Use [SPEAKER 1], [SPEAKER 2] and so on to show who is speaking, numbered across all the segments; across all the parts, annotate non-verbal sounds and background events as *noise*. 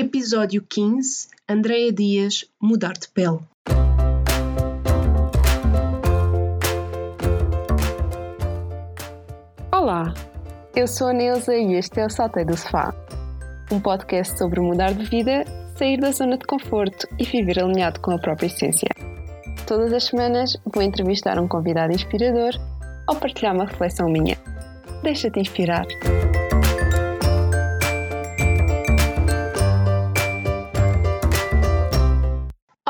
[SPEAKER 1] Episódio 15 Andréia Dias Mudar de pele.
[SPEAKER 2] Olá, eu sou a Neuza e este é o Saltei do Sofá, um podcast sobre mudar de vida, sair da zona de conforto e viver alinhado com a própria essência. Todas as semanas vou entrevistar um convidado inspirador ou partilhar uma reflexão minha. Deixa-te inspirar.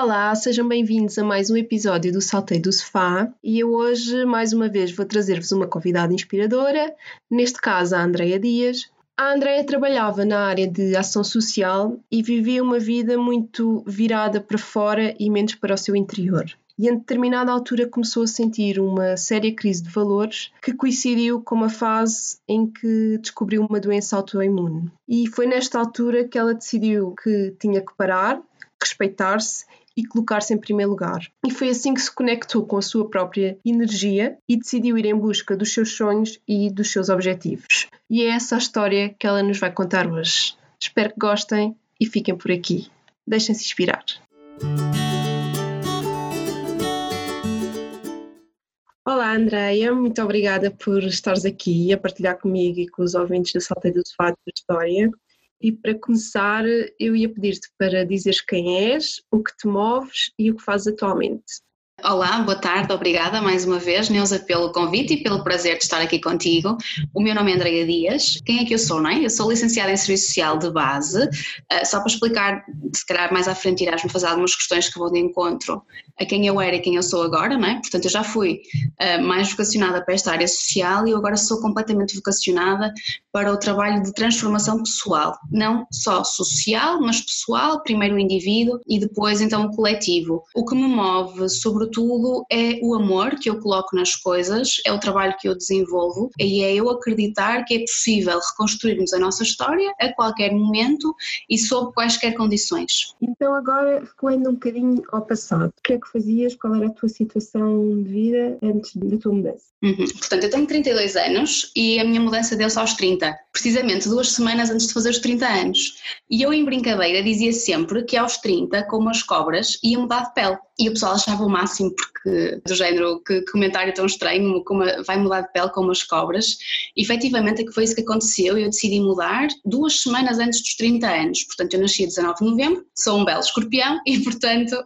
[SPEAKER 1] Olá, sejam bem-vindos a mais um episódio do Saltei do Sofá e eu hoje, mais uma vez, vou trazer-vos uma convidada inspiradora, neste caso a Andreia Dias. A Andreia trabalhava na área de ação social e vivia uma vida muito virada para fora e menos para o seu interior. E em determinada altura começou a sentir uma séria crise de valores que coincidiu com uma fase em que descobriu uma doença autoimune. E foi nesta altura que ela decidiu que tinha que parar, respeitar-se e colocar-se em primeiro lugar. E foi assim que se conectou com a sua própria energia e decidiu ir em busca dos seus sonhos e dos seus objetivos. E é essa a história que ela nos vai contar hoje. Espero que gostem e fiquem por aqui. Deixem-se inspirar. Olá, Andreia, muito obrigada por estares aqui a partilhar comigo e com os ouvintes da Salteio do Sofá a tua história. E para começar, eu ia pedir-te para dizeres quem és, o que te moves e o que fazes atualmente.
[SPEAKER 3] Olá, boa tarde, obrigada mais uma vez, Neuza, pelo convite e pelo prazer de estar aqui contigo. O meu nome é Andrea Dias. Quem é que eu sou, não é? Eu sou licenciada em Serviço Social de base. Uh, só para explicar, se calhar mais à frente irás-me fazer algumas questões que vou de encontro a quem eu era e quem eu sou agora, não é? Portanto, eu já fui uh, mais vocacionada para esta área social e eu agora sou completamente vocacionada para o trabalho de transformação pessoal. Não só social, mas pessoal, primeiro o indivíduo e depois então o coletivo. O que me move, sobretudo, sobretudo, é o amor que eu coloco nas coisas, é o trabalho que eu desenvolvo e é eu acreditar que é possível reconstruirmos a nossa história a qualquer momento e sob quaisquer condições.
[SPEAKER 1] Então, agora, recuando um bocadinho ao passado, o que é que fazias? Qual era a tua situação de vida antes da tua mudança?
[SPEAKER 3] Uhum. Portanto, eu tenho 32 anos e a minha mudança deu-se aos 30, precisamente duas semanas antes de fazer os 30 anos. E eu, em brincadeira, dizia sempre que aos 30, como as cobras, ia mudar de pele. E o pessoal achava o máximo, porque do género, que comentário tão estranho, como vai mudar de pele como as cobras. E, efetivamente, é que foi isso que aconteceu. Eu decidi mudar duas semanas antes dos 30 anos. Portanto, eu nasci a 19 de novembro, sou um belo escorpião e, portanto,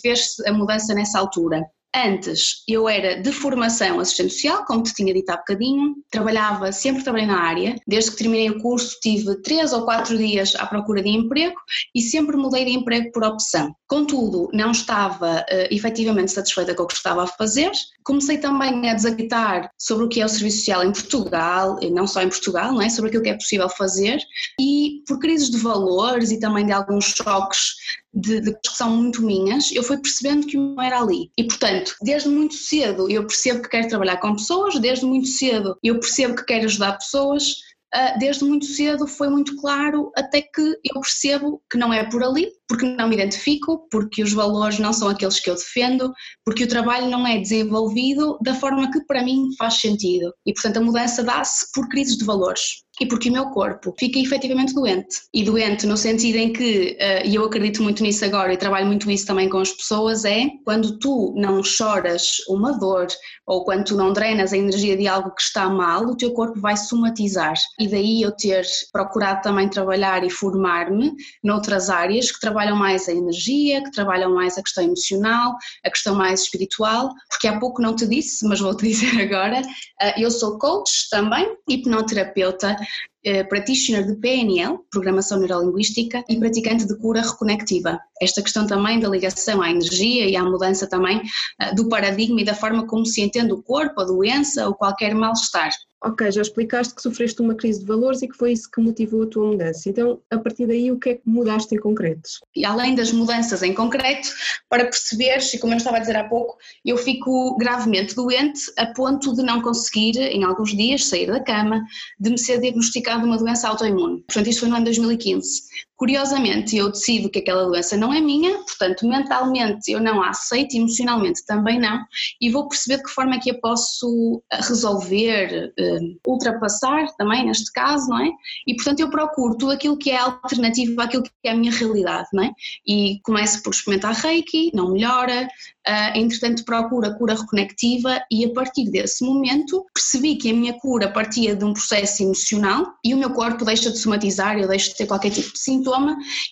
[SPEAKER 3] fez-se a mudança nessa altura. Antes eu era de formação assistente social, como te tinha dito há bocadinho, trabalhava, sempre trabalhei na área, desde que terminei o curso tive três ou quatro dias à procura de emprego e sempre mudei de emprego por opção. Contudo, não estava uh, efetivamente satisfeita com o que estava a fazer, comecei também a desacreditar sobre o que é o serviço social em Portugal, e não só em Portugal, não é? sobre aquilo que é possível fazer e por crises de valores e também de alguns choques de, de que são muito minhas, eu fui percebendo que não era ali. E portanto, desde muito cedo eu percebo que quero trabalhar com pessoas, desde muito cedo eu percebo que quero ajudar pessoas, ah, desde muito cedo foi muito claro até que eu percebo que não é por ali, porque não me identifico, porque os valores não são aqueles que eu defendo, porque o trabalho não é desenvolvido da forma que para mim faz sentido. E portanto a mudança dá-se por crises de valores e porque o meu corpo fica efetivamente doente. E doente no sentido em que, uh, e eu acredito muito nisso agora e trabalho muito isso também com as pessoas, é quando tu não choras uma dor ou quando tu não drenas a energia de algo que está mal, o teu corpo vai somatizar. E daí eu ter procurado também trabalhar e formar-me noutras áreas que trabalham mais a energia, que trabalham mais a questão emocional, a questão mais espiritual, porque há pouco não te disse, mas vou-te *laughs* dizer agora, uh, eu sou coach também, hipnoterapeuta, eh, practitioner de PNL, Programação Neurolinguística, e praticante de cura reconectiva. Esta questão também da ligação à energia e à mudança também eh, do paradigma e da forma como se entende o corpo, a doença ou qualquer mal-estar.
[SPEAKER 1] Ok, já explicaste que sofreste uma crise de valores e que foi isso que motivou a tua mudança. Então, a partir daí, o que é que mudaste em concreto?
[SPEAKER 3] E além das mudanças em concreto, para perceberes, e como eu estava a dizer há pouco, eu fico gravemente doente a ponto de não conseguir, em alguns dias, sair da cama, de me ser diagnosticado uma doença autoimune. Portanto, isto foi no ano 2015 Curiosamente, eu decido que aquela doença não é minha, portanto, mentalmente eu não a aceito, emocionalmente também não, e vou perceber de que forma é que eu posso eh, resolver, eh, ultrapassar também, neste caso, não é? E, portanto, eu procuro tudo aquilo que é alternativo àquilo que é a minha realidade, não é? E começo por experimentar Reiki, não melhora, Uh, entretanto, procuro a cura reconectiva e a partir desse momento percebi que a minha cura partia de um processo emocional e o meu corpo deixa de somatizar, eu deixo de ter qualquer tipo de sintoma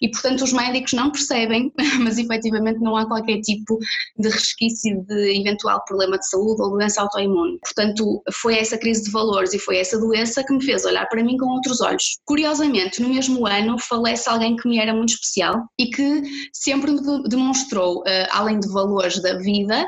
[SPEAKER 3] e, portanto, os médicos não percebem, *laughs* mas efetivamente não há qualquer tipo de resquício de eventual problema de saúde ou doença autoimune. Portanto, foi essa crise de valores e foi essa doença que me fez olhar para mim com outros olhos. Curiosamente, no mesmo ano falece alguém que me era muito especial e que sempre demonstrou, uh, além de valores da vida,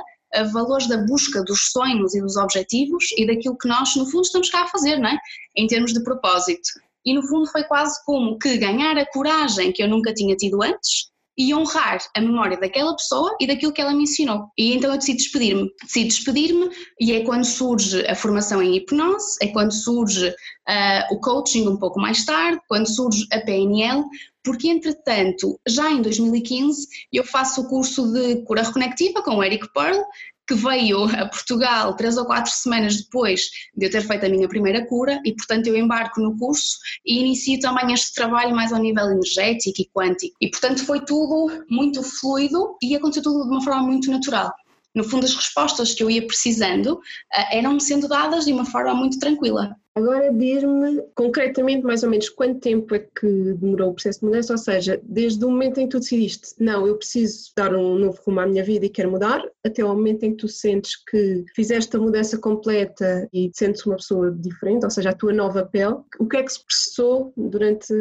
[SPEAKER 3] valores da busca dos sonhos e dos objetivos e daquilo que nós, no fundo, estamos cá a fazer, não é? Em termos de propósito. E no fundo foi quase como que ganhar a coragem que eu nunca tinha tido antes e honrar a memória daquela pessoa e daquilo que ela me ensinou. E então eu decido despedir-me. Decido despedir-me e é quando surge a formação em hipnose, é quando surge uh, o coaching um pouco mais tarde, quando surge a PNL, porque entretanto, já em 2015, eu faço o curso de cura reconectiva com o Eric Pearl, que veio a Portugal três ou quatro semanas depois de eu ter feito a minha primeira cura e, portanto, eu embarco no curso e inicio também este trabalho mais ao nível energético e quântico. E, portanto, foi tudo muito fluido e aconteceu tudo de uma forma muito natural. No fundo, as respostas que eu ia precisando eh, eram-me sendo dadas de uma forma muito tranquila.
[SPEAKER 1] Agora diz-me concretamente mais ou menos quanto tempo é que demorou o processo de mudança, ou seja, desde o momento em que tu decidiste, não, eu preciso dar um novo rumo à minha vida e quero mudar, até ao momento em que tu sentes que fizeste a mudança completa e te sentes uma pessoa diferente, ou seja, a tua nova pele, o que é que se processou durante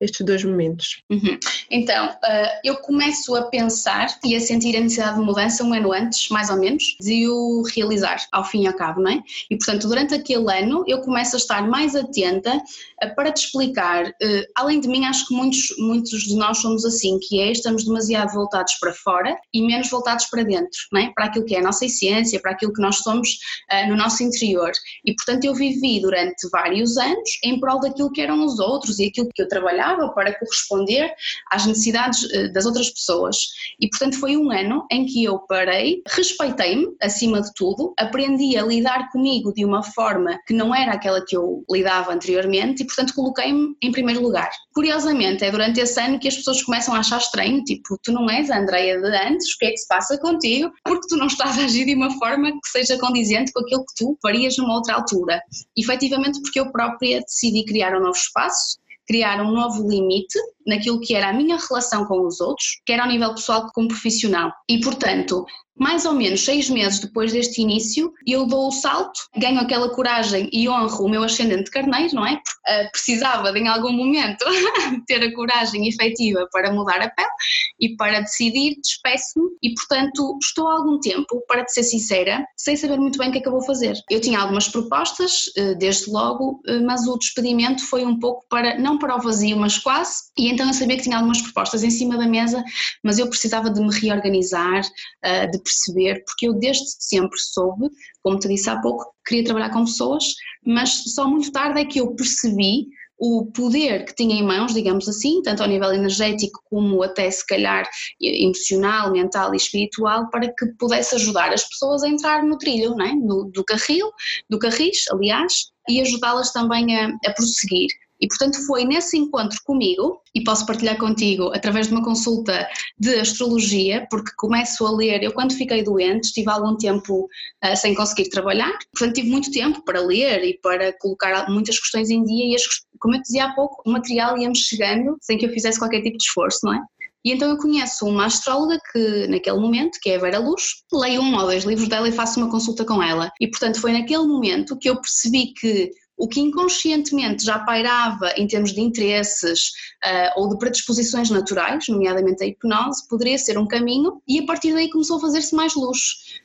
[SPEAKER 1] estes dois momentos?
[SPEAKER 3] Uhum. Então, uh, eu começo a pensar e a sentir a necessidade de mudança um ano antes, mais ou menos, de o realizar, ao fim e ao cabo, não é? E portanto, durante aquele ano eu começo a estar mais atenta eh, para te explicar. Eh, além de mim, acho que muitos, muitos de nós somos assim, que é estamos demasiado voltados para fora e menos voltados para dentro, é? para aquilo que é a nossa essência, para aquilo que nós somos uh, no nosso interior. E portanto eu vivi durante vários anos em prol daquilo que eram os outros e aquilo que eu trabalhava para corresponder às necessidades das outras pessoas. E portanto foi um ano em que eu parei, respeitei-me acima de tudo, aprendi a lidar comigo de uma forma que não era aquela que eu lidava anteriormente e, portanto, coloquei-me em primeiro lugar. Curiosamente, é durante esse ano que as pessoas começam a achar estranho, tipo, tu não és a Andreia de antes, o que é que se passa contigo? Porque tu não estás a agir de uma forma que seja condizente com aquilo que tu farias numa outra altura. Efetivamente, porque eu própria decidi criar um novo espaço, criar um novo limite naquilo que era a minha relação com os outros, quer ao nível pessoal como profissional. E, portanto, mais ou menos seis meses depois deste início, eu dou o salto, ganho aquela coragem e honro o meu ascendente carneiro, não é? Uh, precisava de, em algum momento, *laughs* ter a coragem efetiva para mudar a pele e para decidir, despeço-me e, portanto, estou há algum tempo, para te ser sincera, sem saber muito bem o que é que eu vou fazer. Eu tinha algumas propostas, uh, desde logo, uh, mas o despedimento foi um pouco para, não para o vazio, mas quase, e então eu sabia que tinha algumas propostas em cima da mesa, mas eu precisava de me reorganizar, de perceber, porque eu desde sempre soube, como te disse há pouco, queria trabalhar com pessoas, mas só muito tarde é que eu percebi o poder que tinha em mãos, digamos assim, tanto ao nível energético como até se calhar emocional, mental e espiritual, para que pudesse ajudar as pessoas a entrar no trilho, não é? do, do carril, do carris, aliás, e ajudá-las também a, a prosseguir. E portanto foi nesse encontro comigo, e posso partilhar contigo através de uma consulta de astrologia, porque começo a ler, eu quando fiquei doente estive algum tempo uh, sem conseguir trabalhar, portanto tive muito tempo para ler e para colocar muitas questões em dia e as, como eu dizia há pouco, o material ia-me chegando sem que eu fizesse qualquer tipo de esforço, não é? E então eu conheço uma astróloga que, naquele momento, que é a Vera Luz, leio um ou dois livros dela e faço uma consulta com ela. E portanto foi naquele momento que eu percebi que o que inconscientemente já pairava em termos de interesses uh, ou de predisposições naturais, nomeadamente a hipnose, poderia ser um caminho e a partir daí começou a fazer-se mais luz.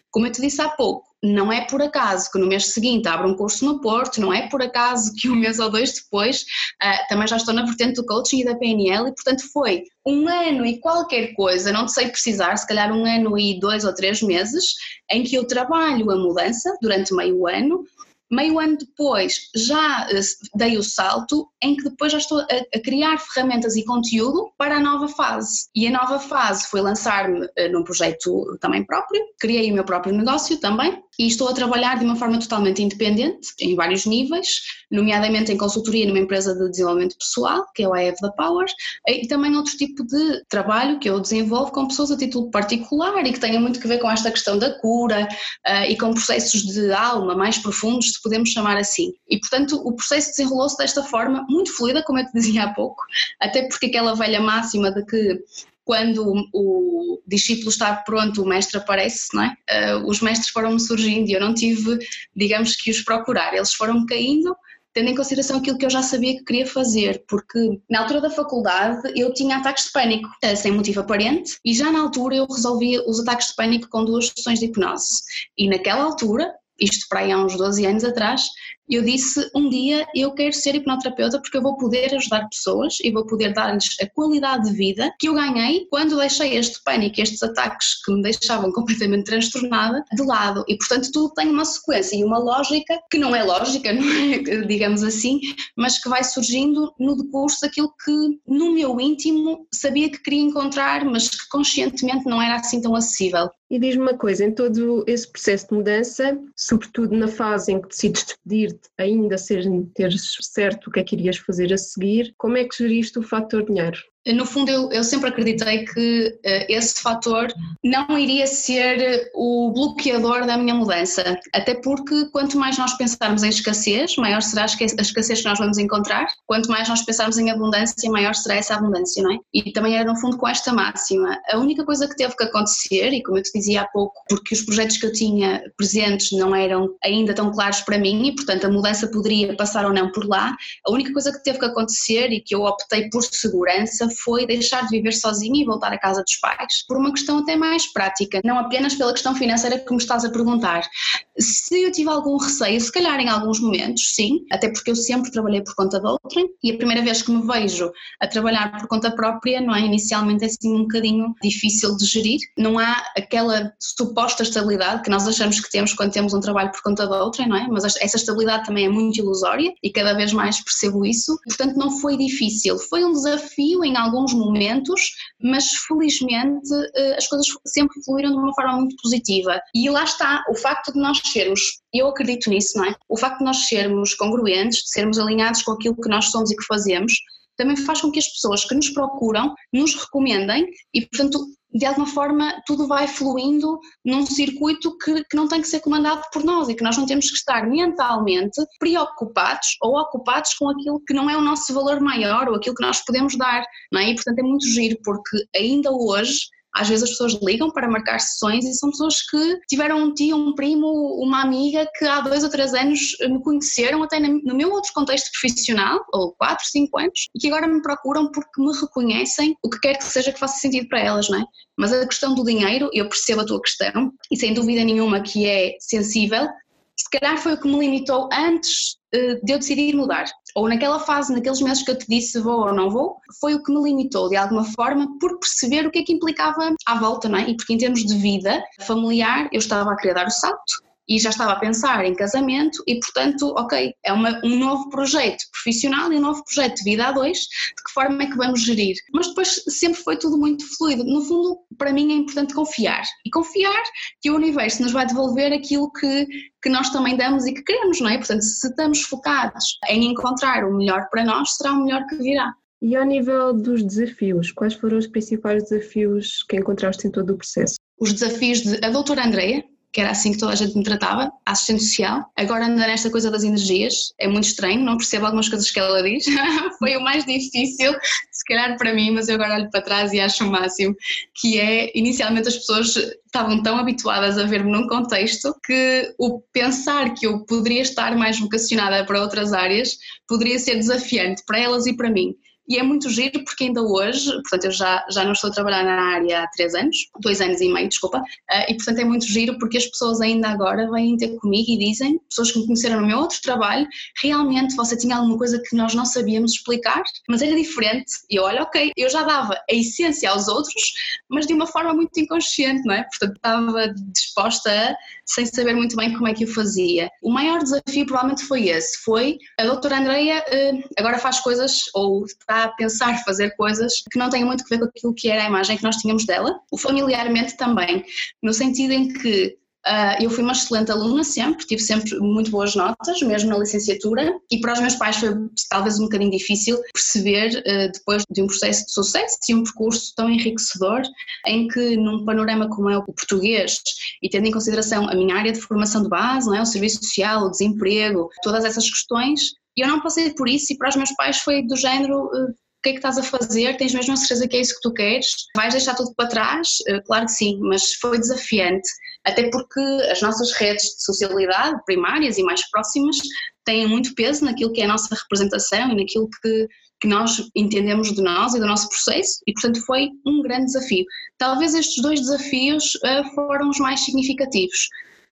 [SPEAKER 3] Como eu te disse há pouco, não é por acaso que no mês seguinte abro um curso no Porto, não é por acaso que um mês ou dois depois uh, também já estou na vertente do coaching e da PNL e portanto foi um ano e qualquer coisa, não sei precisar, se calhar um ano e dois ou três meses, em que eu trabalho a mudança durante meio ano, Meio ano depois já eh, dei o salto em que depois já estou a, a, criar ferramentas e conteúdo para a nova fase. E a nova fase foi lançar-me uh, num projeto também próprio, criei o meu próprio negócio também e estou a trabalhar de uma forma totalmente independente, em vários níveis, nomeadamente em consultoria numa empresa de desenvolvimento pessoal, que é o I Have the Power, e também outro tipo de trabalho que eu desenvolvo com pessoas a título particular e que tenha muito que ver com esta questão da cura uh, e com processos de alma mais profundos, se podemos chamar assim. E, portanto, o processo desenrolou-se desta forma muito fluida, como eu te dizia há pouco, até porque aquela velha máxima de que quando o, discípulo está pronto, o mestre aparece, não é? Uh, os mestres foram-me surgindo e eu não tive, digamos que os procurar, eles foram-me caindo, tendo em consideração aquilo que eu já sabia que queria fazer, porque na altura da faculdade eu tinha ataques de pânico, uh, sem motivo aparente, e já na altura eu resolvia os ataques de pânico com duas sessões de hipnose. E naquela altura, isto para aí há uns 12 anos atrás, eu disse um dia eu quero ser hipnoterapeuta porque eu vou poder ajudar pessoas e vou poder dar-lhes a qualidade de vida que eu ganhei quando deixei este pânico, estes ataques que me deixavam *laughs* completamente transtornada de lado e portanto tudo tem uma sequência e uma lógica que não é lógica, *laughs* não é, digamos assim, mas que vai surgindo no decurso daquilo que no meu íntimo sabia que queria encontrar, mas que conscientemente não era assim tão acessível.
[SPEAKER 1] E diz-me uma coisa, em todo esse processo de mudança, sobretudo na fase em que decides ainda ser, teres certo o que é que irias fazer a seguir, como é que geriste o fator dinheiro?
[SPEAKER 3] No fundo, eu, eu sempre acreditei que uh, esse fator não iria ser o bloqueador da minha mudança, até porque quanto mais nós pensarmos em escassez, maior será a escassez que nós vamos encontrar, quanto mais nós pensarmos em abundância, maior será essa abundância, não é? E também era no fundo com esta máxima. A única coisa que teve que acontecer, e como eu te dizia há pouco, porque os projetos que eu tinha presentes não eram ainda tão claros para mim e, portanto, a mudança poderia passar ou não por lá, a única coisa que teve que acontecer e que eu optei por segurança foi deixar de viver sozinha e voltar à casa dos pais, por uma questão até mais prática, não apenas pela questão financeira que me estás a perguntar. Se eu tive algum receio, se calhar em alguns momentos, sim, até porque eu sempre trabalhei por conta de outrem e a primeira vez que me vejo a trabalhar por conta própria, não é? Inicialmente é assim um bocadinho difícil de gerir, não há aquela suposta estabilidade que nós achamos que temos quando temos um trabalho por conta de outrem, não é? Mas essa estabilidade também é muito ilusória e cada vez mais percebo isso, portanto não foi difícil, foi um desafio em alguns momentos, mas felizmente eh, as coisas sempre fluíram de uma forma muito positiva. E lá está, o facto de nós sermos, eu acredito nisso, não é? O facto de nós sermos congruentes, de sermos alinhados com aquilo que nós somos e que fazemos, também faz com que as pessoas que nos procuram nos recomendem e, portanto, de alguma forma tudo vai fluindo num circuito que, que, não tem que ser comandado por nós e que nós não temos que estar mentalmente preocupados ou ocupados com aquilo que não é o nosso valor maior ou aquilo que nós podemos dar, não é? E portanto é muito giro porque ainda hoje às vezes as pessoas ligam para marcar sessões e são pessoas que tiveram um tio, um primo, uma amiga que há dois ou três anos me conheceram até no meu outro contexto profissional, ou quatro, cinco anos, e que agora me procuram porque me reconhecem o que quer que seja que faça sentido para elas, não é? Mas a questão do dinheiro, eu percebo a tua questão e sem dúvida nenhuma que é sensível, se calhar foi o que me limitou antes uh, de eu decidir mudar. Ou naquela fase, naqueles meses que eu te disse vou ou não vou, foi o que me limitou de alguma forma por perceber o que é que implicava à volta, não é? E porque em termos de vida familiar eu estava a querer dar o salto, e já estava a pensar em casamento e, portanto, ok, é uma, um novo projeto profissional e um novo projeto de vida a dois, de que forma é que vamos gerir? Mas depois sempre foi tudo muito fluido. No fundo, para mim é importante confiar e confiar que o universo nos vai devolver aquilo que, que nós também damos e que queremos, não é? Portanto, se estamos focados em encontrar o melhor para nós, será o melhor que virá.
[SPEAKER 1] E ao nível dos desafios, quais foram os principais desafios que encontraste em todo o processo?
[SPEAKER 3] Os desafios de a doutora Andreia, que era assim que toda a gente me tratava, assistente social. Agora anda nesta coisa das energias, é muito estranho, não percebo algumas coisas que ela diz. *laughs* Foi o mais difícil, se calhar para mim, mas eu agora olho para trás e acho o máximo, que é, inicialmente as pessoas estavam tão habituadas a ver-me num contexto que o pensar que eu poderia estar mais vocacionada para outras áreas poderia ser desafiante para elas e para mim e é muito giro porque ainda hoje, portanto eu já, já não estou a trabalhar na área há três anos, dois anos e meio, desculpa, uh, e portanto é muito giro porque as pessoas ainda agora vêm ter comigo e dizem, pessoas que me conheceram no meu outro trabalho, realmente você tinha alguma coisa que nós não sabíamos explicar, mas era diferente, e eu olho, ok, eu já dava a essência aos outros, mas de uma forma muito inconsciente, não é? Portanto estava disposta a, sem saber muito bem como é que o fazia. O maior desafio provavelmente foi esse, foi a doutora Andreia uh, agora faz coisas ou está a pensar fazer coisas que não têm muito a ver com aquilo que era a imagem que nós tínhamos dela, o familiarmente também, no sentido em que Uh, eu fui uma excelente aluna sempre, tive sempre muito boas notas, mesmo na licenciatura, e para os meus pais foi talvez um bocadinho difícil perceber, uh, depois de um processo de sucesso e um percurso tão enriquecedor, em que num panorama como é o português, e tendo em consideração a minha área de formação de base, não é? o serviço social, o desemprego, todas essas questões, eu não passei por isso e para os meus pais foi do género uh, que é que estás a fazer? Tens mesmo a certeza que é isso que tu queres? Vais deixar tudo para trás? Claro que sim, mas foi desafiante até porque as nossas redes de socialidade primárias e mais próximas têm muito peso naquilo que é a nossa representação e naquilo que, que nós entendemos de nós e do nosso processo, e portanto foi um grande desafio. Talvez estes dois desafios uh, foram os mais significativos,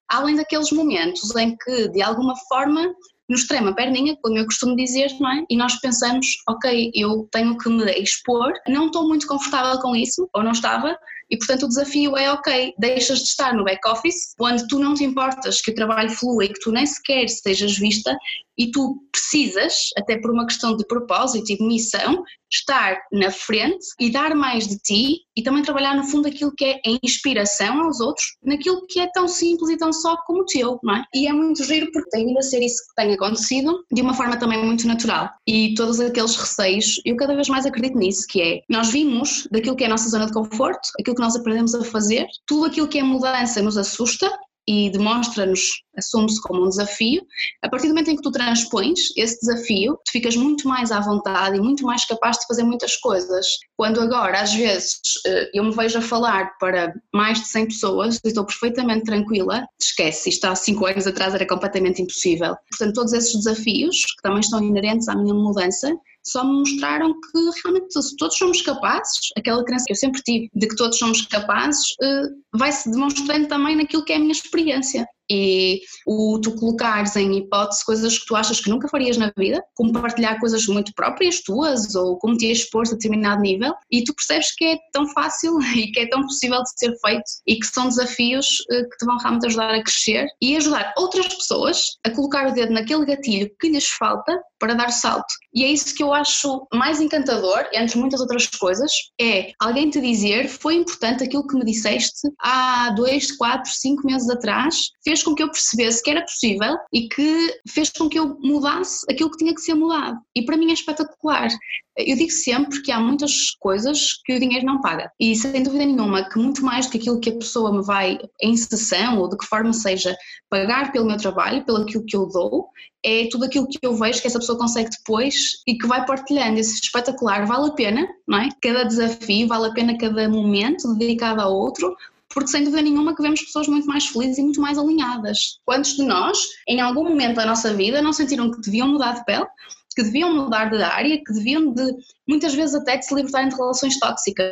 [SPEAKER 3] além daqueles momentos em que, de alguma forma, nos trema a perninha, como eu costumo dizer, não é? E nós pensamos, ok, eu tenho que me expor, não estou muito confortável com isso, ou não estava, e portanto o desafio é, ok, deixas de estar no back-office, onde tu não te importas que o trabalho flua e que tu nem sequer sejas vista e tu precisas, até por uma questão de propósito e de missão, estar na frente e dar mais de ti e também trabalhar no fundo aquilo que é a inspiração aos outros, naquilo que é tão simples e tão só como o teu, não é? E é muito giro porque tem vindo a ser isso que tem acontecido de uma forma também muito natural. E todos aqueles receios, eu cada vez mais acredito nisso, que é, nós vimos daquilo que é a nossa zona de conforto, aquilo que nós aprendemos a fazer, tudo aquilo que é mudança nos assusta e demonstra-nos, assume-se como um desafio, a partir do momento em que tu transpões esse desafio, tu ficas muito mais à vontade e muito mais capaz de fazer muitas coisas. Quando agora, às vezes, eh, eu me vejo a falar para mais de 100 pessoas e estou perfeitamente tranquila, esquece, isto há 5 anos atrás era completamente impossível. Portanto, todos esses desafios, que também estão inerentes à minha mudança, só me mostraram que realmente todos somos capazes, aquela crença que eu sempre tive de que todos somos capazes, eh, vai-se demonstrando também naquilo que é a minha experiência. E o tu colocares em hipótese coisas que tu achas que nunca farias na vida, como partilhar coisas muito próprias tuas ou como te expor a determinado nível e tu percebes que é tão fácil *laughs* e que é tão possível de ser feito e que são desafios eh, que te vão realmente ajudar a crescer e ajudar outras pessoas a colocar o dedo naquele gatilho que lhes falta para dar salto. E é isso que eu acho mais encantador, entre muitas outras coisas, é alguém te dizer foi importante aquilo que me disseste há dois, quatro, cinco meses atrás, fez com que eu percebesse que era possível e que fez com que eu mudasse aquilo que tinha que ser mudado. E para mim é espetacular. Eu digo sempre que há muitas coisas que o dinheiro não paga. E sem dúvida nenhuma que muito mais do que aquilo que a pessoa me vai, em sessão ou de que forma seja, pagar pelo meu trabalho, pelo aquilo que eu dou, é tudo aquilo que eu vejo que essa pessoa consegue depois e que vai partilhando. Esse espetacular vale a pena, não é? Cada desafio, vale a pena cada momento dedicado a outro, porque sem dúvida nenhuma que vemos pessoas muito mais felizes e muito mais alinhadas. Quantos de nós, em algum momento da nossa vida, não sentiram que deviam mudar de pele, que deviam mudar de área, que deviam de, muitas vezes até de se libertarem de relações tóxicas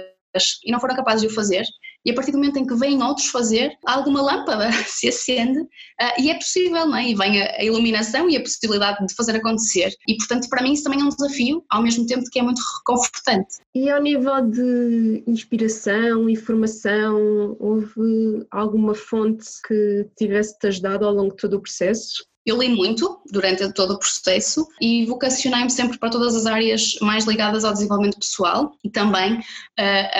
[SPEAKER 3] e não foram capazes de o fazer? E a partir do momento em que vêm outros fazer, alguma lâmpada *laughs* se acende uh, e é possível, não é? E vem a, a, iluminação e a possibilidade de fazer acontecer. E portanto, para mim, isso também é um desafio, ao mesmo tempo que é muito reconfortante.
[SPEAKER 1] E ao nível de inspiração e formação, houve alguma fonte que tivesse-te ajudado ao longo de todo o processo?
[SPEAKER 3] Eu li muito durante todo o processo e vocacionei-me sempre para todas as áreas mais ligadas ao desenvolvimento pessoal e também uh,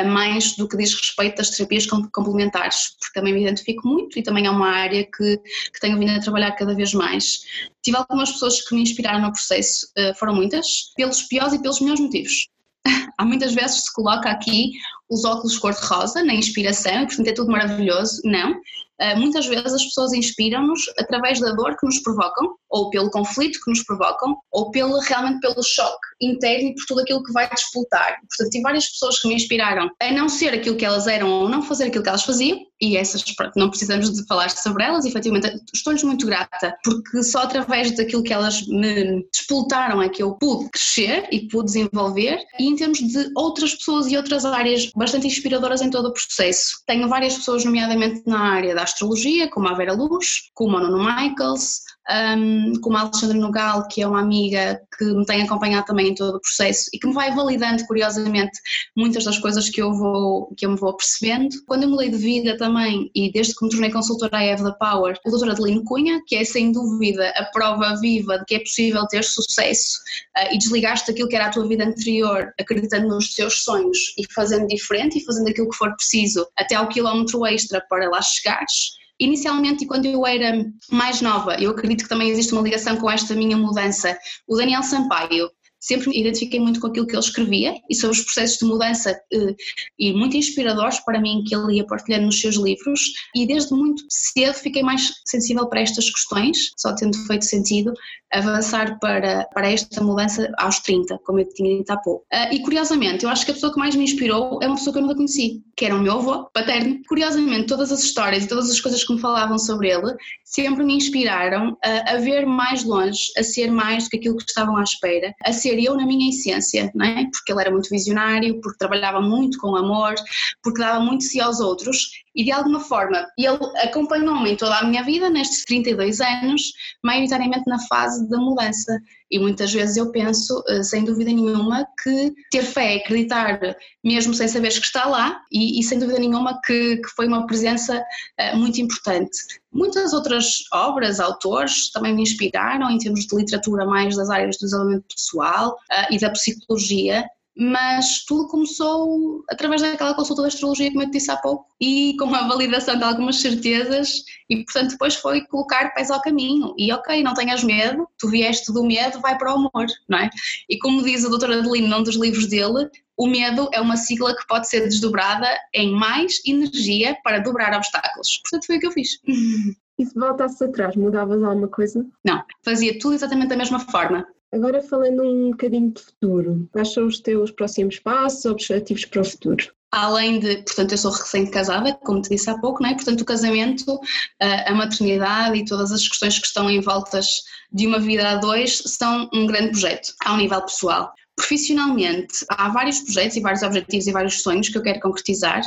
[SPEAKER 3] a mais do que diz respeito às terapias complementares, porque também me identifico muito e também é uma área que, que tenho vindo a trabalhar cada vez mais. Tive algumas pessoas que me inspiraram no processo, uh, foram muitas, pelos piores e pelos melhores motivos. *laughs* Há muitas vezes se coloca aqui os óculos cor-de-rosa na inspiração, portanto é tudo maravilhoso. Não. Uh, muitas vezes as pessoas inspiram-nos através da dor que nos provocam, ou pelo conflito que nos provocam, ou pelo, realmente pelo choque interno e por tudo aquilo que vai disputar. Portanto, tive várias pessoas que me inspiraram a não ser aquilo que elas eram ou não fazer aquilo que elas faziam, e essas, pronto, não precisamos de falar sobre elas, efetivamente estou-lhes muito grata, porque só através daquilo que elas me disputaram é que eu pude crescer e pude desenvolver, e em termos de outras pessoas e outras áreas bastante inspiradoras em todo o processo. Tenho várias pessoas, nomeadamente na área da astrologia, como a Vera Luz, como a Nuno Michaels, um, como a Alexandra Nogal, que é uma amiga que me tem acompanhado também em todo o processo e que me vai validando curiosamente muitas das coisas que eu vou que eu me vou percebendo. Quando eu mudei de vida também e desde que me tornei consultora I Have the Power, a doutora Adeline Cunha, que é sem dúvida a prova viva de que é possível ter sucesso uh, e desligaste daquilo que era a tua vida anterior, acreditando nos teus sonhos e fazendo diferente e fazendo aquilo que for preciso até ao quilómetro extra para lá chegares Inicialmente, e quando eu era mais nova, eu acredito que também existe uma ligação com esta minha mudança, o Daniel Sampaio, sempre me identifiquei muito com aquilo que ele escrevia e sobre os processos de mudança eh, e muito inspiradores para mim que ele ia partilhando nos seus livros. E desde muito cedo fiquei mais sensível para estas questões, só tendo feito sentido avançar para, para esta mudança aos 30, como eu tinha dito há pouco. Uh, e curiosamente, eu acho que a pessoa que mais me inspirou é uma pessoa que eu nunca conheci, que era o meu avô paterno. Curiosamente, todas as histórias e todas as coisas que me falavam sobre ele sempre me inspiraram a, a ver mais longe, a ser mais do que aquilo que estavam à espera, a ser eu na minha essência, não é? Porque ele era muito visionário, porque trabalhava muito com amor, porque dava muito si aos outros e de alguma forma ele acompanhou-me em toda a minha vida, nestes 32 anos, maioritariamente na fase da mudança. E muitas vezes eu penso, eh, sem dúvida nenhuma, que ter fé é acreditar, mesmo sem saberes que está lá, e, e sem dúvida nenhuma que, que, foi uma presença uh, muito importante. Muitas outras obras, autores, também me inspiraram em termos de literatura mais das áreas do desenvolvimento pessoal uh, e da psicologia, mas tudo começou através daquela consulta da astrologia, como eu te disse há pouco, e com a validação de algumas certezas, e portanto depois foi colocar pés ao caminho. E ok, não tenhas medo, tu vieste do medo, vai para o amor, não é? E como diz a doutora Adelino num dos livros dele, o medo é uma sigla que pode ser desdobrada em mais energia para dobrar obstáculos. Portanto, foi o que eu fiz. *laughs*
[SPEAKER 1] E se voltasses atrás, mudavas alguma coisa?
[SPEAKER 3] Não, fazia tudo exatamente da mesma forma.
[SPEAKER 1] Agora falando um bocadinho de futuro, quais são os teus próximos passos, objetivos para o futuro?
[SPEAKER 3] Além de, portanto, eu sou recém-casada, como te disse há pouco, não é? Portanto, o casamento, a maternidade e todas as questões que estão em voltas de uma vida a dois são um grande projeto, ao nível pessoal. Profissionalmente, há vários projetos e vários objetivos e vários sonhos que eu quero concretizar.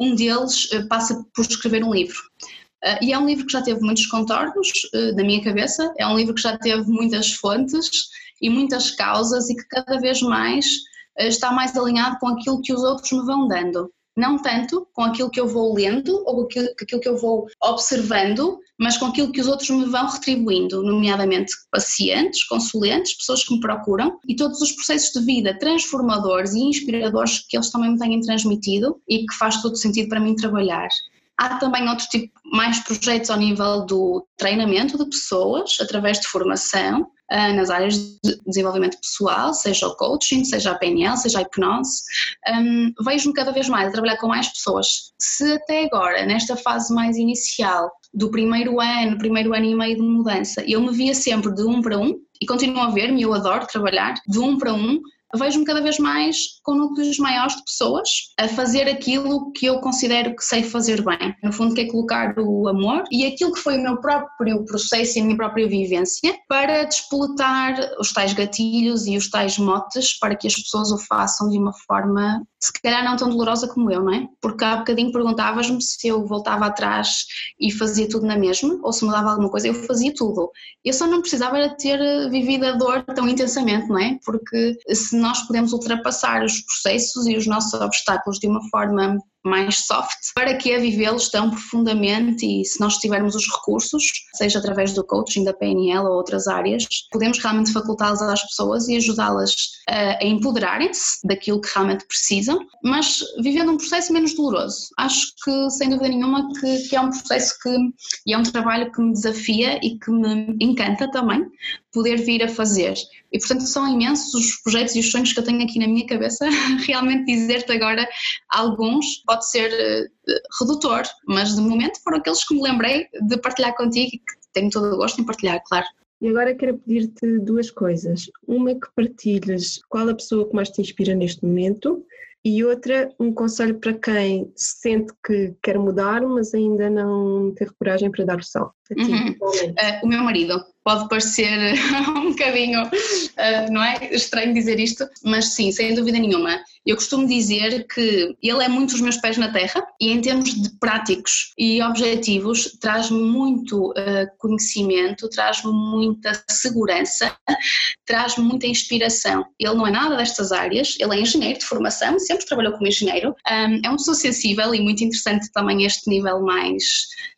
[SPEAKER 3] Um deles eh, passa por escrever um livro. Uh, e é um livro que já teve muitos contornos uh, da minha cabeça, é um livro que já teve muitas fontes e muitas causas e que cada vez mais uh, está mais alinhado com aquilo que os outros me vão dando. Não tanto com aquilo que eu vou lendo ou com aquilo, aquilo que eu vou observando, mas com aquilo que os outros me vão retribuindo, nomeadamente pacientes, consulentes, pessoas que me procuram e todos os processos de vida transformadores e inspiradores que eles também me têm transmitido e que faz todo sentido para mim trabalhar. Há também outro tipo, mais projetos ao nível do treinamento de pessoas, através de formação, ah, nas áreas de desenvolvimento pessoal, seja o coaching, seja a PNL, seja a hipnose. Um, Vejo-me cada vez mais a trabalhar com mais pessoas. Se até agora, nesta fase mais inicial, do primeiro ano, primeiro ano e meio de mudança, eu me via sempre de um para um, e continuo a ver-me, eu adoro trabalhar, de um para um, vejo-me cada vez mais com núcleos maiores de pessoas a fazer aquilo que eu considero que sei fazer bem. No fundo, que é colocar o amor e aquilo que foi o meu próprio processo e a minha própria vivência para despoletar os tais gatilhos e os tais motes para que as pessoas o façam de uma forma se calhar não tão dolorosa como eu, não é? Porque há bocadinho perguntavas-me se eu voltava atrás e fazia tudo na mesma, ou se mudava alguma coisa, eu fazia tudo. Eu só não precisava ter vivido a dor tão intensamente, não é? Porque se nós podemos ultrapassar os processos e os nossos obstáculos de uma forma mais soft, para que a vivê-los tão profundamente e se nós tivermos os recursos, seja através do coaching, da PNL ou outras áreas, podemos realmente facultá-los às pessoas e ajudá-las a, empoderarem-se daquilo que realmente precisam, mas vivendo um processo menos doloroso. Acho que, sem dúvida nenhuma, que, que é um processo que, e é um trabalho que me desafia e que me encanta também, poder vir a fazer. E portanto são imensos os projetos e os sonhos que eu tenho aqui na minha cabeça. *laughs* Realmente dizer-te agora alguns pode ser uh, redutor, mas de momento foram aqueles que me lembrei de partilhar contigo e que tenho todo o gosto em partilhar, claro.
[SPEAKER 1] E agora quero pedir-te duas coisas. Uma que partilhes qual a pessoa que mais te inspira neste momento e outra, um conselho para quem sente que quer mudar, mas ainda não teve coragem para dar o salto.
[SPEAKER 3] Uhum. Uh, o meu marido pode parecer *laughs* um bocadinho, uh, não é? Estranho dizer isto, mas sim, sem dúvida nenhuma. Eu costumo dizer que ele é muito os meus pés na terra e, em termos de práticos e objetivos, traz-me muito uh, conhecimento, traz-me muita segurança, *laughs* traz-me muita inspiração. Ele não é nada destas áreas, ele é engenheiro de formação, sempre trabalhou como engenheiro, um, é uma pessoa sensível e muito interessante também este nível mais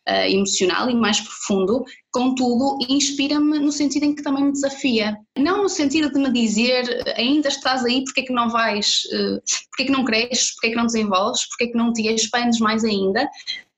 [SPEAKER 3] uh, emocional e mais profundo, contudo, inspira-me no sentido em que também me desafia. Não no sentido de me dizer ainda estás aí, porque é que não vais, uh, porque é que não cresces, porque é que não desenvolves, porque é que não te expandes mais ainda,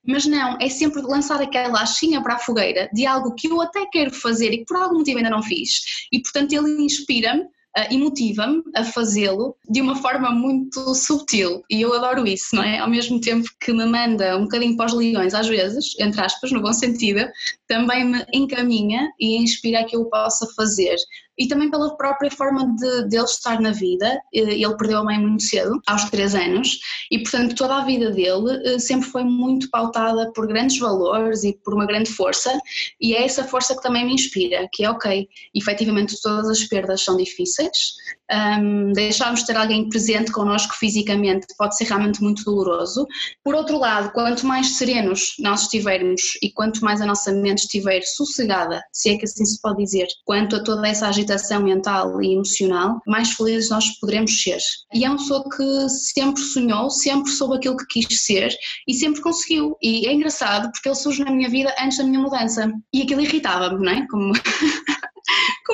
[SPEAKER 3] mas não, é sempre lançar aquela achinha para a fogueira de algo que eu até quero fazer e que por algum motivo ainda não fiz. E portanto ele inspira-me uh, e motiva-me a fazê-lo de uma forma muito subtil e eu adoro isso, não é? Ao mesmo tempo que me manda um bocadinho para os leões, às vezes, entre aspas, no bom sentido, também me encaminha e inspira que eu possa fazer e também pela própria forma de, de ele estar na vida. Eh, ele perdeu a mãe muito cedo, aos 3 anos, e portanto toda a vida dele eh, sempre foi muito pautada por grandes valores e por uma grande força, e é essa força que também me inspira, que é ok, efetivamente todas as perdas são difíceis, um, deixarmos de ter alguém presente connosco fisicamente pode ser realmente muito doloroso. Por outro lado, quanto mais serenos nós estivermos e quanto mais a nossa mente estiver sossegada, se é que assim se pode dizer, quanto a toda essa agitação mental e emocional, mais felizes nós poderemos ser. E é uma pessoa que sempre sonhou, sempre soube aquilo que quis ser e sempre conseguiu. E é engraçado porque ele surge na minha vida antes da minha mudança. E aquilo irritava-me, não é? Como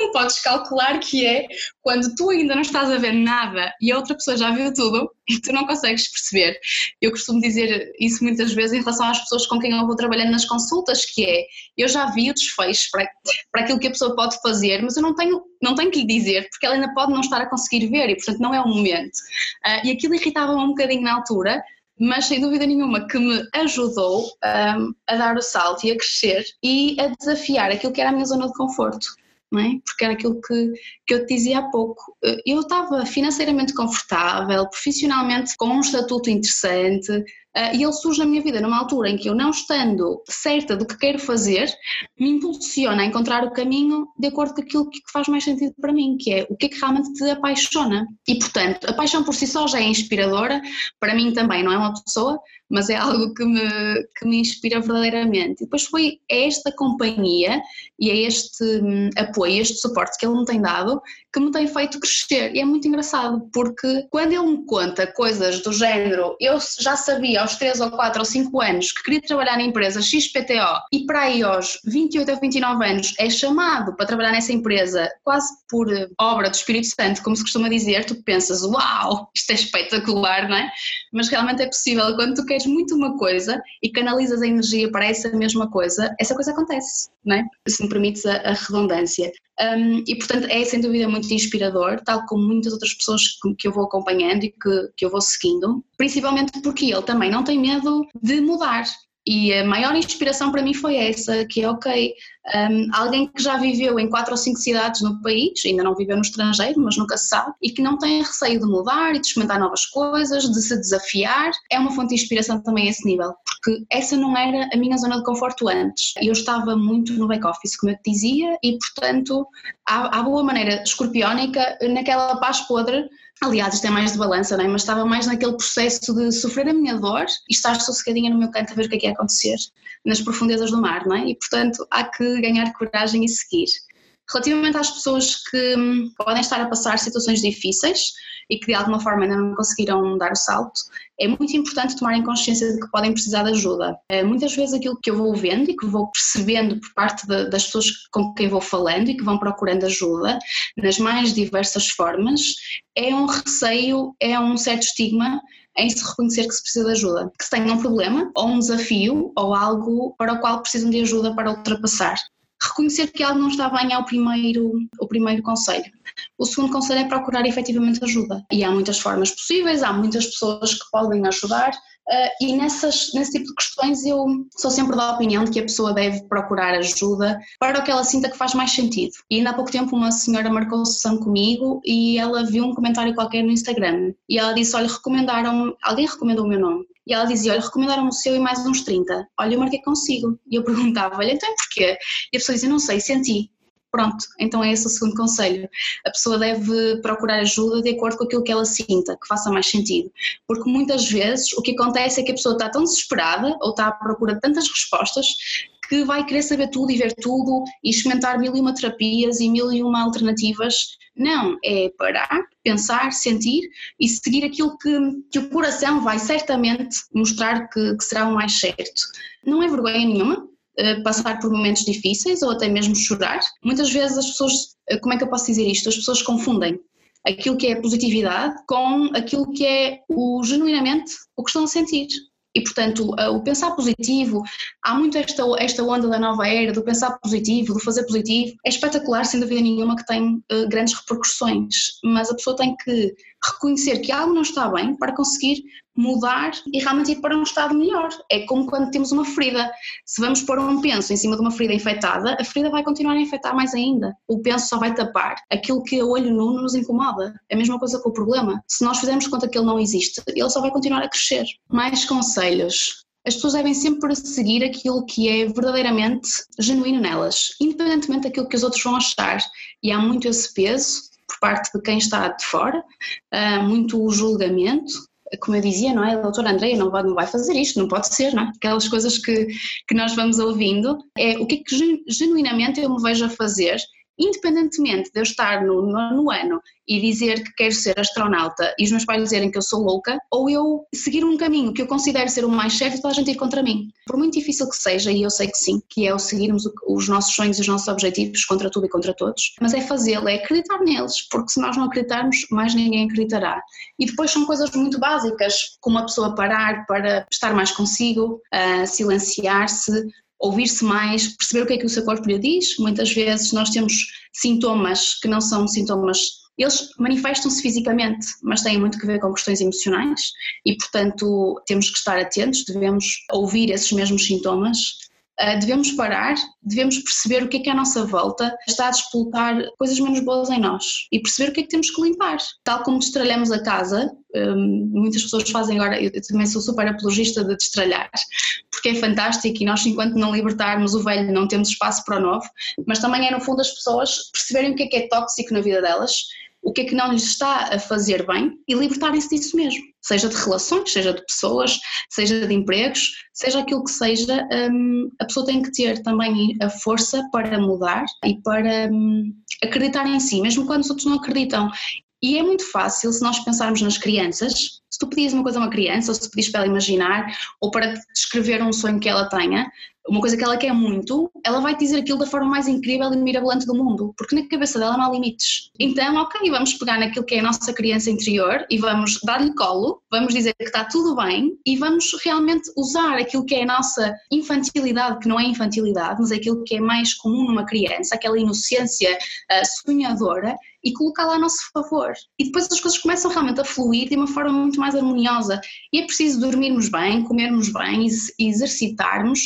[SPEAKER 3] como podes calcular que é quando tu ainda não estás a ver nada e a outra pessoa já viu tudo e tu não consegues perceber. Eu costumo dizer isso muitas vezes em relação às pessoas com quem eu vou trabalhando nas consultas, que é, eu já vi o desfecho para, para aquilo que a pessoa pode fazer, mas eu não tenho, não tenho que lhe dizer, porque ela ainda pode não estar a conseguir ver e portanto não é o momento. Uh, e aquilo irritava-me um bocadinho na altura, mas sem dúvida nenhuma que me ajudou um, a dar o salto e a crescer e a desafiar aquilo que era a minha zona de conforto não é? Porque era aquilo que, que eu te dizia há pouco. Eh, eu estava financeiramente confortável, profissionalmente com um estatuto interessante, Uh, e ele surge na minha vida numa altura em que eu, não estando certa do que quero fazer, me impulsiona a encontrar o caminho de acordo com aquilo que faz mais sentido para mim, que é o que é que realmente te apaixona. E, portanto, a paixão por si só já é inspiradora, para mim também, não é uma pessoa, mas é algo que me, que me inspira verdadeiramente. E depois foi esta companhia e é este um, apoio, este suporte que ele me tem dado, que me tem feito crescer. E é muito engraçado, porque quando ele me conta coisas do género, eu já sabia aos 3 ou 4 ou 5 anos que queria trabalhar na empresa XPTO e para aí aos 28 ou 29 anos é chamado para trabalhar nessa empresa quase por obra do Espírito Santo, como se costuma dizer, tu pensas, uau, isto é espetacular, não é? Mas realmente é possível, quando tu queres muito uma coisa e canalizas a energia para essa mesma coisa, essa coisa acontece, não é? Se me permites a, a redundância. Um, e portanto é sem dúvida muito inspirador, tal como muitas outras pessoas que, que eu vou acompanhando e que, que eu vou seguindo, principalmente porque ele também não tem medo de mudar. E a maior inspiração para mim foi essa, que é ok, um, alguém que já viveu em quatro ou cinco cidades no país, ainda não viveu no estrangeiro, mas nunca se sabe, e que não tem receio de mudar e de experimentar novas coisas, de se desafiar, é uma fonte de inspiração também a esse nível, porque essa não era a minha zona de conforto antes. Eu estava muito no back-office, como eu te dizia, e portanto, há, há boa maneira escorpiónica, naquela paz podre, Aliás, isto é mais de balança, não é? mas estava mais naquele processo de sofrer a minha dor e estar sossegadinha no meu canto a ver o que é que ia acontecer nas profundezas do mar, não é? E portanto há que ganhar coragem e seguir. Relativamente às pessoas que hum, podem estar a passar situações difíceis e que de alguma forma ainda não conseguiram dar o salto, é muito importante tomarem consciência de que podem precisar de ajuda. Eh, muitas vezes aquilo que eu vou vendo e que vou percebendo por parte de, das pessoas com quem vou falando e que vão procurando ajuda, nas mais diversas formas, é um receio, é um certo estigma em se reconhecer que se precisa de ajuda, que se tenha um problema ou um desafio ou algo para o qual precisam de ajuda para ultrapassar reconhecer que algo não está bem é o primeiro, o primeiro conselho. O segundo conselho é procurar efetivamente ajuda. E há muitas formas possíveis, há muitas pessoas que podem ajudar, Uh, e nessas, nesse tipo de questões eu sou sempre da opinião de que a pessoa deve procurar ajuda para o que ela sinta que faz mais sentido. E ainda há pouco tempo uma senhora marcou sessão comigo e ela viu um comentário qualquer no Instagram e ela disse, olha, recomendaram, alguém recomendou o meu nome. E ela dizia, olha, recomendaram o seu e mais uns 30. Olha, eu marquei consigo. E eu *laughs* perguntava, olha, então porquê? E a pessoa dizia, não sei, senti. Pronto, então é esse o segundo conselho. A pessoa deve procurar ajuda de acordo com aquilo que ela sinta, que faça mais sentido. Porque muitas vezes o que acontece é que a pessoa está tão desesperada ou está à procura de tantas respostas que vai querer saber tudo e ver tudo e experimentar mil e uma terapias e mil e uma alternativas. Não, é parar, pensar, sentir e seguir aquilo que, que o coração vai certamente mostrar que, que será o mais certo. Não é vergonha nenhuma, passar por momentos difíceis ou até mesmo chorar. Muitas vezes as pessoas, eh, como é que eu posso dizer isto? As pessoas confundem aquilo que é positividade com aquilo que é o genuinamente o que estão a sentir. E, portanto, o pensar positivo, há muito esta, esta onda da nova era, do pensar positivo, do fazer positivo, é espetacular, sem dúvida nenhuma, que tem uh, grandes repercussões, mas a pessoa tem que reconhecer que algo não está bem para conseguir mudar e realmente ir para um estado melhor. É como quando temos uma ferida. Se vamos pôr um penso em cima de uma ferida infectada, a ferida vai continuar a infectar mais ainda. O penso só vai tapar aquilo que a olho nu nos incomoda. É a mesma coisa com o problema. Se nós fizermos conta que ele não existe, ele só vai continuar a crescer. Mais conselhos. As pessoas devem sempre seguir aquilo que é verdadeiramente genuíno nelas, independentemente daquilo que os outros vão achar. E há muito esse peso por parte de quem está de fora, muito o julgamento, como eu dizia, não é? A doutora Andreia não vai, não vai fazer isto, não pode ser, não é? Aquelas coisas que, que nós vamos ouvindo, é o que é que genuinamente eu me vejo a fazer independentemente de eu estar no ano e dizer que quero ser astronauta e os meus pais dizerem que eu sou louca, ou eu seguir um caminho que eu considero ser o mais certo e toda a gente ir contra mim. Por muito difícil que seja, e eu sei que sim, que é o seguirmos os nossos sonhos e os nossos objetivos contra tudo e contra todos, mas é fazê-lo, é acreditar neles, porque se nós não acreditarmos, mais ninguém acreditará. E depois são coisas muito básicas, como a pessoa parar para estar mais consigo, uh, silenciar-se, ouvir-se mais, perceber o que é que o seu corpo lhe diz. Muitas vezes nós temos sintomas que não são sintomas, eles manifestam-se fisicamente, mas têm muito que ver com questões emocionais e, portanto, temos que estar atentos, devemos ouvir esses mesmos sintomas devemos parar, devemos perceber o que é que à nossa volta está a despoltar coisas menos boas em nós e perceber o que é que temos que limpar. Tal como destralhamos a casa, um, muitas pessoas fazem agora, eu também sou super apologista de destralhar, porque é fantástico e nós, enquanto não libertarmos o velho, não temos espaço para o novo, mas também é no fundo as pessoas perceberem o que é que é tóxico na vida delas o que é que não lhes está a fazer bem e libertarem-se disso mesmo, seja de relações, seja de pessoas, seja de empregos, seja aquilo que seja, um, a pessoa tem que ter também a força para mudar e para um, acreditar em si, mesmo quando os outros não acreditam. E é muito fácil se nós pensarmos nas crianças, se tu pedis uma coisa a uma criança, ou se pedis para ela imaginar, ou para descrever um sonho que ela tenha, uma coisa que ela quer muito, ela vai dizer aquilo da forma mais incrível e mirabolante do mundo, porque na cabeça dela não há limites. Então, ok, vamos pegar naquilo que é a nossa criança interior e vamos dar-lhe colo, vamos dizer que está tudo bem e vamos realmente usar aquilo que é a nossa infantilidade, que não é infantilidade, mas aquilo que é mais comum numa criança, aquela inocência uh, sonhadora, e colocá-la a nosso favor. E depois as coisas começam realmente a fluir de uma forma muito mais harmoniosa. E é preciso dormirmos bem, comermos bem, exercitarmos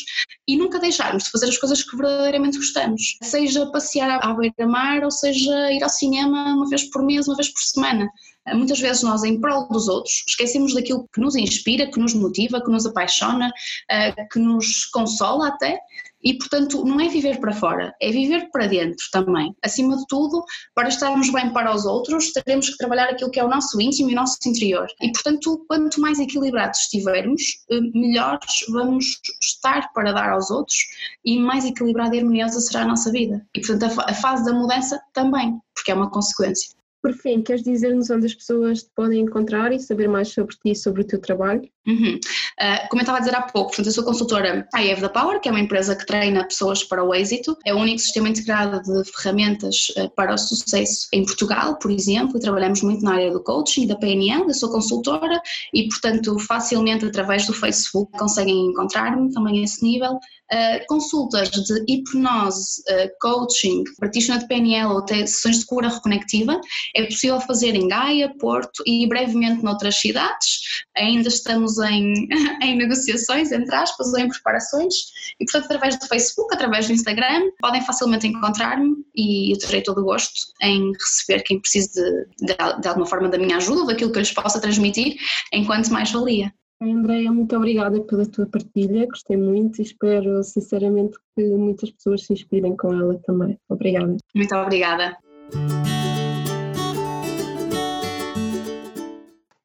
[SPEAKER 3] e nunca deixarmos de fazer as coisas que verdadeiramente gostamos. Seja passear à beira-mar ou seja ir ao cinema uma vez por mês, uma vez por semana. Muitas vezes nós, em prol dos outros, esquecemos daquilo que nos inspira, que nos motiva, que nos apaixona, eh, que nos consola até, e, portanto, não é viver para fora, é viver para dentro também. Acima de tudo, para estarmos bem para os outros, teremos que trabalhar aquilo que é o nosso íntimo e o nosso interior. E, portanto, quanto mais equilibrados estivermos, eh, melhores vamos estar para dar aos outros e mais equilibrada e harmoniosa será a nossa vida. E, portanto, a fase da mudança também, porque é uma consequência.
[SPEAKER 1] Por fim, queres dizer-nos onde as pessoas te podem encontrar e saber mais sobre ti e sobre o teu trabalho?
[SPEAKER 3] Uhum. Uh, como eu estava a dizer há pouco, portanto, eu sou consultora à Have the Power, que é uma empresa que treina pessoas para o êxito. É o único sistema integrado de ferramentas uh, para o sucesso em Portugal, por exemplo, e trabalhamos muito na área do coaching e da PNL. Eu sou consultora e, portanto, facilmente através do Facebook conseguem encontrar-me também a esse nível. Uh, consultas de hipnose, uh, coaching, practitioner de PNL ou até sessões de cura reconectiva, é possível fazer em Gaia, Porto e brevemente noutras cidades. Ainda estamos em, *laughs* em negociações, entre aspas, ou em preparações, e portanto, através do Facebook, através do Instagram, podem facilmente encontrar-me e eu terei todo o gosto em receber quem precise de, de, de alguma forma da minha ajuda, daquilo que eu lhes possa transmitir, enquanto mais valia.
[SPEAKER 1] Andréia, muito obrigada pela tua partilha, gostei muito e espero sinceramente que muitas pessoas se inspirem com ela também. Obrigada.
[SPEAKER 3] Muito obrigada.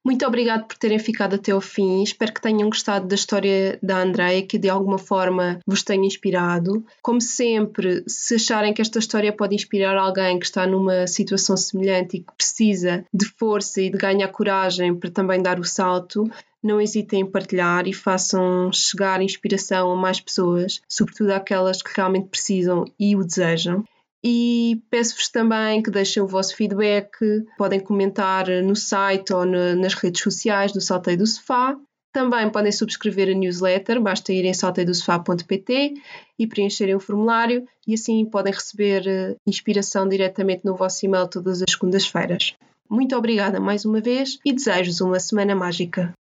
[SPEAKER 1] Muito obrigado por terem ficado até ao fim. Espero que tenham gostado da história da Andreia, que de alguma forma vos tenha inspirado. Como sempre, se acharem que esta história pode inspirar alguém que está numa situação semelhante e que precisa de força e de ganhar coragem para também dar o salto, não hesitem em partilhar e façam chegar inspiração a mais pessoas, sobretudo aquelas que realmente precisam e o desejam. E peço-vos também que deixem o vosso feedback, podem comentar no site ou no, nas redes sociais do Salteio do Sofá. Também podem subscrever a newsletter, basta irem em salteidosofá.pt e preencherem o formulário e assim podem receber eh, inspiração diretamente no vosso e-mail todas as segundas-feiras. Muito obrigada mais uma vez e desejo-vos uma semana mágica.